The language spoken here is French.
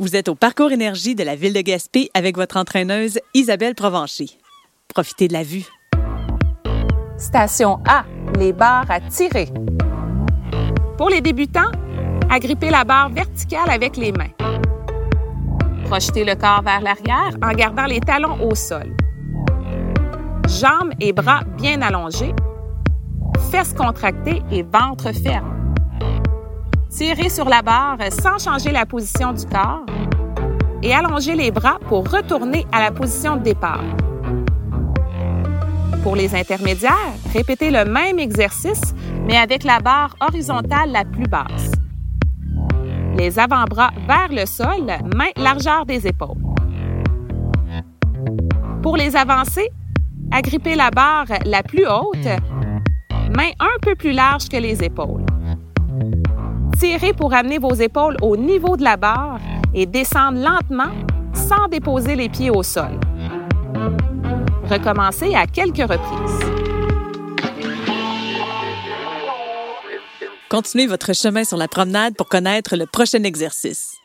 Vous êtes au parcours énergie de la ville de Gaspé avec votre entraîneuse Isabelle Provencher. Profitez de la vue. Station A, les barres à tirer. Pour les débutants, agrippez la barre verticale avec les mains. Projetez le corps vers l'arrière en gardant les talons au sol. Jambes et bras bien allongés. Fesses contractées et ventre ferme. Tirez sur la barre sans changer la position du corps et allongez les bras pour retourner à la position de départ. Pour les intermédiaires, répétez le même exercice, mais avec la barre horizontale la plus basse. Les avant-bras vers le sol, main largeur des épaules. Pour les avancées, agrippez la barre la plus haute, main un peu plus large que les épaules. Tirez pour amener vos épaules au niveau de la barre et descendre lentement sans déposer les pieds au sol. Recommencez à quelques reprises. Continuez votre chemin sur la promenade pour connaître le prochain exercice.